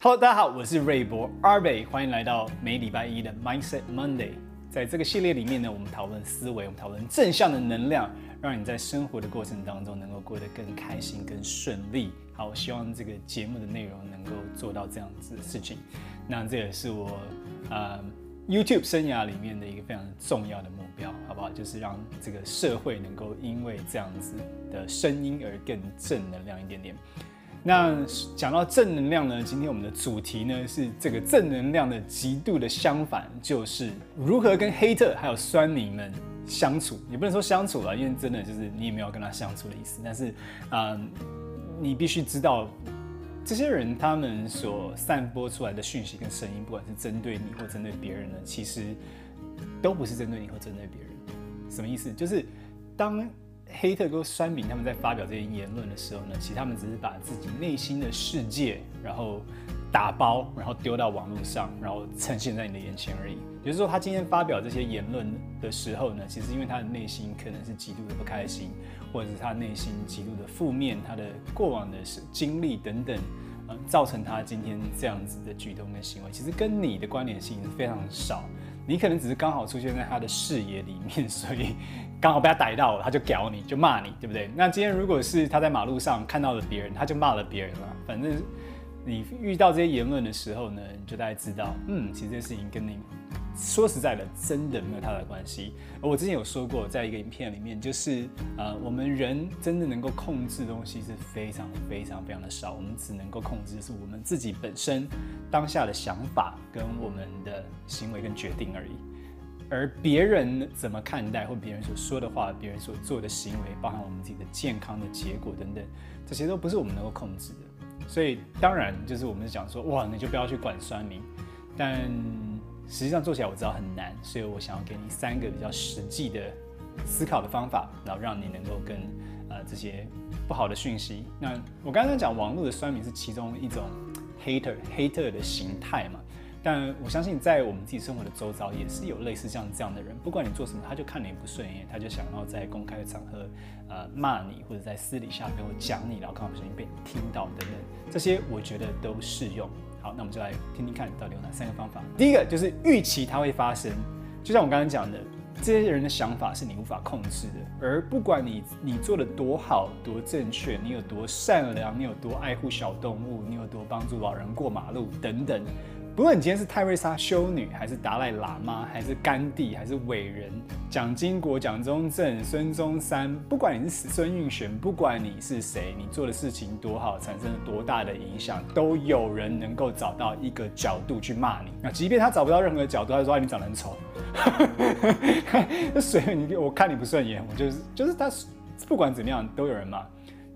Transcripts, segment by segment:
Hello，大家好，我是瑞博阿北，欢迎来到每礼拜一的 Mindset Monday。在这个系列里面呢，我们讨论思维，我们讨论正向的能量，让你在生活的过程当中能够过得更开心、更顺利。好，我希望这个节目的内容能够做到这样子的事情。那这也是我呃 YouTube 生涯里面的一个非常重要的目标，好不好？就是让这个社会能够因为这样子的声音而更正能量一点点。那讲到正能量呢，今天我们的主题呢是这个正能量的极度的相反，就是如何跟黑特还有酸民们相处。也不能说相处了，因为真的就是你也没有跟他相处的意思。但是，啊，你必须知道，这些人他们所散播出来的讯息跟声音，不管是针对你或针对别人呢，其实都不是针对你或针对别人。什么意思？就是当。黑特跟酸民他们在发表这些言论的时候呢，其实他们只是把自己内心的世界，然后打包，然后丢到网络上，然后呈现在你的眼前而已。也就是说，他今天发表这些言论的时候呢，其实因为他的内心可能是极度的不开心，或者是他内心极度的负面，他的过往的经历等等，呃，造成他今天这样子的举动跟行为，其实跟你的关联性是非常少。你可能只是刚好出现在他的视野里面，所以刚好被他逮到了，他就屌你，就骂你，对不对？那今天如果是他在马路上看到了别人，他就骂了别人了。反正你遇到这些言论的时候呢，你就大概知道，嗯，其实这件事情跟你。说实在的，真的没有太大的关系。我之前有说过，在一个影片里面，就是呃，我们人真的能够控制的东西是非常非常非常的少。我们只能够控制是我们自己本身当下的想法跟我们的行为跟决定而已。而别人怎么看待，或别人所说的话，别人所做的行为，包含我们自己的健康的结果等等，这些都不是我们能够控制的。所以当然，就是我们讲说，哇，你就不要去管酸民，但。实际上做起来我知道很难，所以我想要给你三个比较实际的思考的方法，然后让你能够跟呃这些不好的讯息。那我刚刚讲网络的酸民是其中一种 hater hater 的形态嘛，但我相信在我们自己生活的周遭也是有类似像这样的人，不管你做什么，他就看你不顺眼，他就想要在公开的场合呃骂你，或者在私底下跟我讲你，然后刚好不小心被你听到等等，这些我觉得都适用。那我们就来听听看到底有哪三个方法。第一个就是预期它会发生，就像我刚刚讲的，这些人的想法是你无法控制的。而不管你你做的多好、多正确，你有多善良，你有多爱护小动物，你有多帮助老人过马路等等。不论你今天是泰瑞莎修女，还是达赖喇嘛，还是甘地，还是伟人蒋经国、蒋中正、孙中山，不管你是孙运璇，不管你是谁，你做的事情多好，产生了多大的影响，都有人能够找到一个角度去骂你。那即便他找不到任何角度，他说你长得很丑，那随便你，我看你不顺眼，我就是就是他，不管怎么样都有人骂，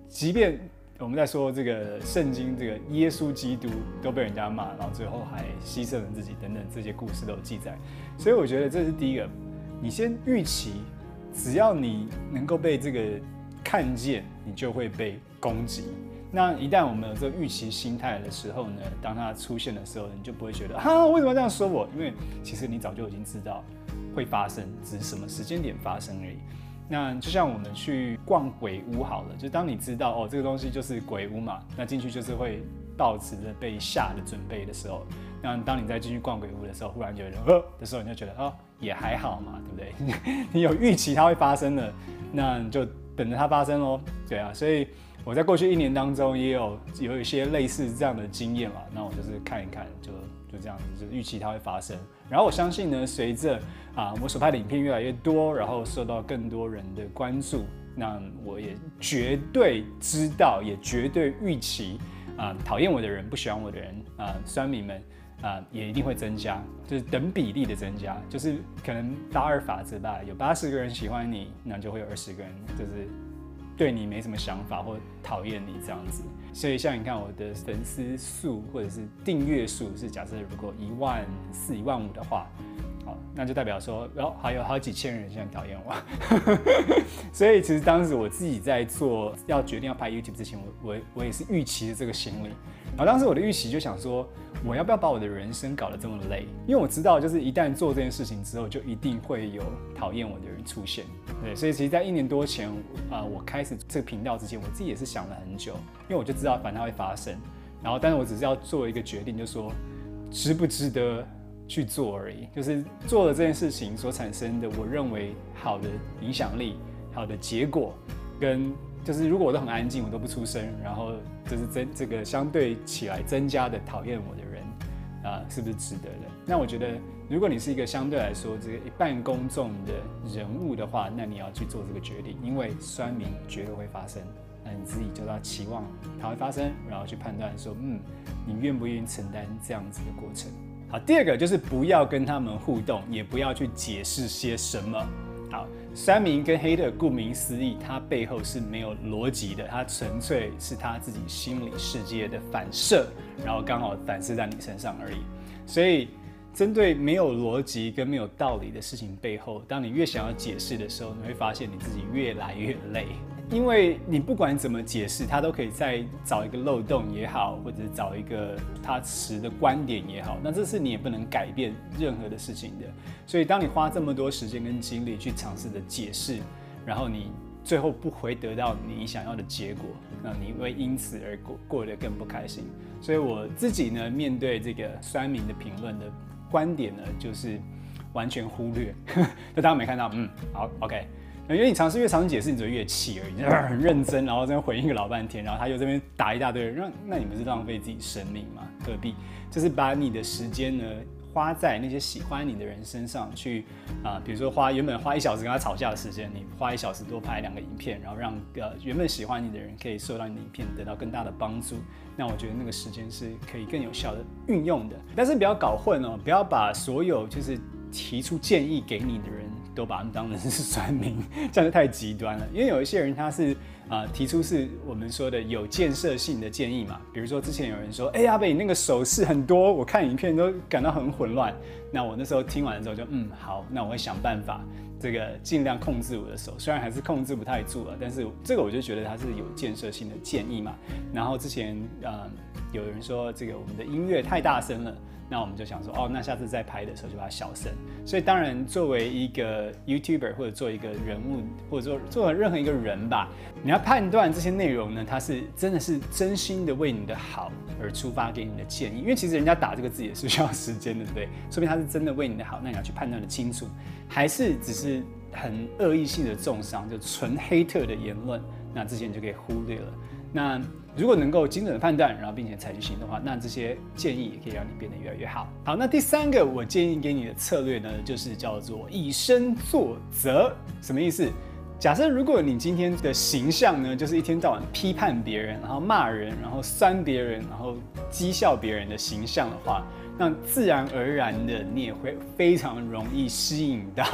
即便。我们在说这个圣经，这个耶稣基督都被人家骂，然后最后还牺牲了自己等等，这些故事都有记载。所以我觉得这是第一个，你先预期，只要你能够被这个看见，你就会被攻击。那一旦我们有这个预期心态的时候呢，当它出现的时候，你就不会觉得哈，为什么要这样说我？因为其实你早就已经知道会发生，只是什么时间点发生而已。那就像我们去逛鬼屋好了，就当你知道哦，这个东西就是鬼屋嘛，那进去就是会抱持着被吓的准备的时候，那当你再进去逛鬼屋的时候，忽然就有人呃的时候，你就觉得哦，也还好嘛，对不对？你有预期它会发生的，那你就等着它发生喽。对啊，所以我在过去一年当中也有有一些类似这样的经验嘛，那我就是看一看就。就这样子，就预期它会发生。然后我相信呢，随着啊我所拍的影片越来越多，然后受到更多人的关注，那我也绝对知道，也绝对预期啊讨厌我的人、不喜欢我的人啊酸民们啊也一定会增加，就是等比例的增加，就是可能八二法则吧，有八十个人喜欢你，那就会有二十个人就是。对你没什么想法或讨厌你这样子，所以像你看我的粉丝数或者是订阅数是假设如果一万四、一万五的话，好，那就代表说，然后还有好几千人现在讨厌我。所以其实当时我自己在做要决定要拍 YouTube 之前，我我我也是预期的这个心理。然后当时我的预期就想说，我要不要把我的人生搞得这么累？因为我知道，就是一旦做这件事情之后，就一定会有讨厌我的人出现。对，所以其实，在一年多前啊，我开始这个频道之前，我自己也是想了很久，因为我就知道反正它会发生。然后，但是我只是要做一个决定，就是说值不值得去做而已。就是做了这件事情所产生的，我认为好的影响力、好的结果，跟就是如果我都很安静，我都不出声，然后。就是增这个相对起来增加的讨厌我的人啊，是不是值得的？那我觉得，如果你是一个相对来说这个一半公众的人物的话，那你要去做这个决定，因为酸民绝对会发生。那你自己就要期望它会发生，然后去判断说，嗯，你愿不愿意承担这样子的过程？好，第二个就是不要跟他们互动，也不要去解释些什么。好，三明跟 hater，顾名思义，它背后是没有逻辑的，它纯粹是他自己心理世界的反射，然后刚好反射在你身上而已。所以，针对没有逻辑跟没有道理的事情背后，当你越想要解释的时候，你会发现你自己越来越累。因为你不管怎么解释，他都可以再找一个漏洞也好，或者找一个他持的观点也好，那这是你也不能改变任何的事情的。所以，当你花这么多时间跟精力去尝试的解释，然后你最后不会得到你想要的结果，那你会因此而过过得更不开心。所以我自己呢，面对这个酸民的评论的观点呢，就是完全忽略。就大家没看到，嗯，好，OK。因为你尝试越尝试解释，你就越气而已，你 很认真，然后这边回应个老半天，然后他又这边打一大堆人，那那你不是浪费自己生命吗？何必？就是把你的时间呢花在那些喜欢你的人身上去啊、比如说花原本花一小时跟他吵架的时间，你花一小时多拍两个影片，然后让呃原本喜欢你的人可以受到你的影片得到更大的帮助，那我觉得那个时间是可以更有效的运用的。但是不要搞混哦，不要把所有就是提出建议给你的人。都把他们当成是酸民，这样就太极端了。因为有一些人他是啊、提出是我们说的有建设性的建议嘛，比如说之前有人说，哎、欸，阿北你那个手势很多，我看影片都感到很混乱。那我那时候听完的时候就嗯好，那我会想办法这个尽量控制我的手，虽然还是控制不太住了，但是这个我就觉得它是有建设性的建议嘛。然后之前呃有人说这个我们的音乐太大声了。那我们就想说，哦，那下次再拍的时候就把它小声。所以当然，作为一个 YouTuber 或者做一个人物，或者说做任何一个人吧，你要判断这些内容呢，它是真的是真心的为你的好而出发给你的建议。因为其实人家打这个字也是需要时间的，对不对？说明他是真的为你的好，那你要去判断的清楚，还是只是很恶意性的重伤，就纯黑特的言论，那这些你就可以忽略了。那如果能够精准的判断，然后并且采取行动的话，那这些建议也可以让你变得越来越好。好，那第三个我建议给你的策略呢，就是叫做以身作则。什么意思？假设如果你今天的形象呢，就是一天到晚批判别人，然后骂人，然后删别人，然后讥笑别人的形象的话。那自然而然的，你也会非常容易吸引到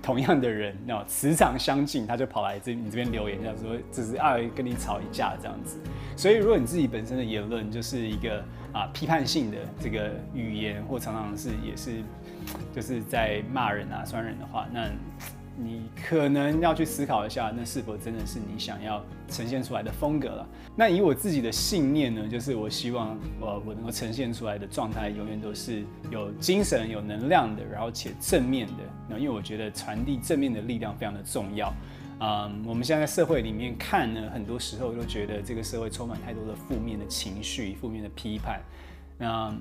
同样的人，那磁场相近，他就跑来这你这边留言，叫说只是爱跟你吵一架这样子。所以，如果你自己本身的言论就是一个啊批判性的这个语言，或常常是也是就是在骂人啊、酸人的话，那。你可能要去思考一下，那是否真的是你想要呈现出来的风格了？那以我自己的信念呢，就是我希望我我能够呈现出来的状态，永远都是有精神、有能量的，然后且正面的。那因为我觉得传递正面的力量非常的重要。嗯，我们现在在社会里面看呢，很多时候都觉得这个社会充满太多的负面的情绪、负面的批判。那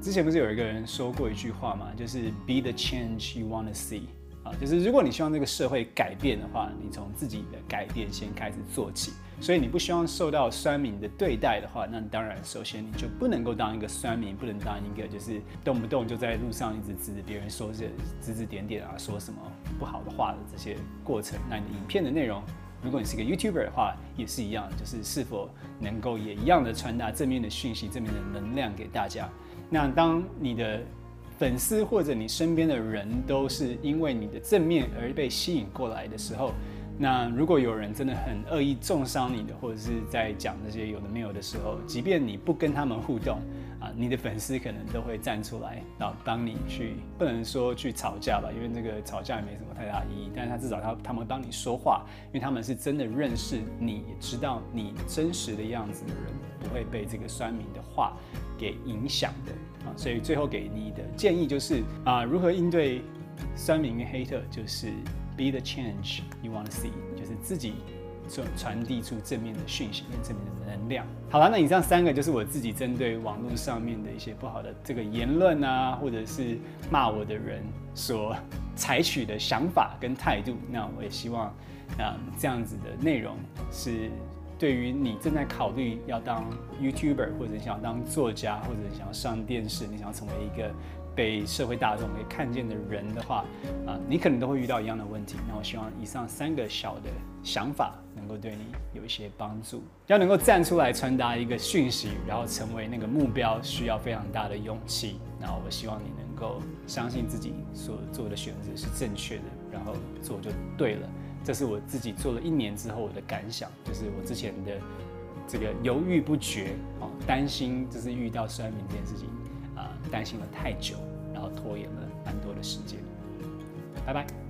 之前不是有一个人说过一句话吗？就是 “Be the change you want to see”。啊，就是如果你希望这个社会改变的话，你从自己的改变先开始做起。所以你不希望受到酸民的对待的话，那当然首先你就不能够当一个酸民，不能当一个就是动不动就在路上一直指着别人说这指指点点啊，说什么不好的话的这些过程。那你的影片的内容，如果你是个 YouTuber 的话，也是一样，就是是否能够也一样的传达正面的讯息、正面的能量给大家。那当你的粉丝或者你身边的人都是因为你的正面而被吸引过来的时候，那如果有人真的很恶意中伤你的，或者是在讲这些有的没有的时候，即便你不跟他们互动，啊，你的粉丝可能都会站出来，然后帮你去，不能说去吵架吧，因为这个吵架也没什么太大意义。但是他至少他他们帮你说话，因为他们是真的认识你，知道你真实的样子的人，不会被这个酸民的话给影响的啊。所以最后给你的建议就是啊，如何应对酸民跟黑特，就是 be the change you want to see，就是自己。传传递出正面的讯息跟正面的能量。好了，那以上三个就是我自己针对网络上面的一些不好的这个言论啊，或者是骂我的人所采取的想法跟态度。那我也希望，啊，这样子的内容是对于你正在考虑要当 YouTuber，或者想当作家，或者想要上电视，你想要成为一个。被社会大众给看见的人的话，啊，你可能都会遇到一样的问题。那我希望以上三个小的想法能够对你有一些帮助。要能够站出来传达一个讯息，然后成为那个目标，需要非常大的勇气。那我希望你能够相信自己所做的选择是正确的，然后做就对了。这是我自己做了一年之后我的感想，就是我之前的这个犹豫不决，啊，担心就是遇到酸民这件事情。啊担心了太久，然后拖延了蛮多的时间。拜拜。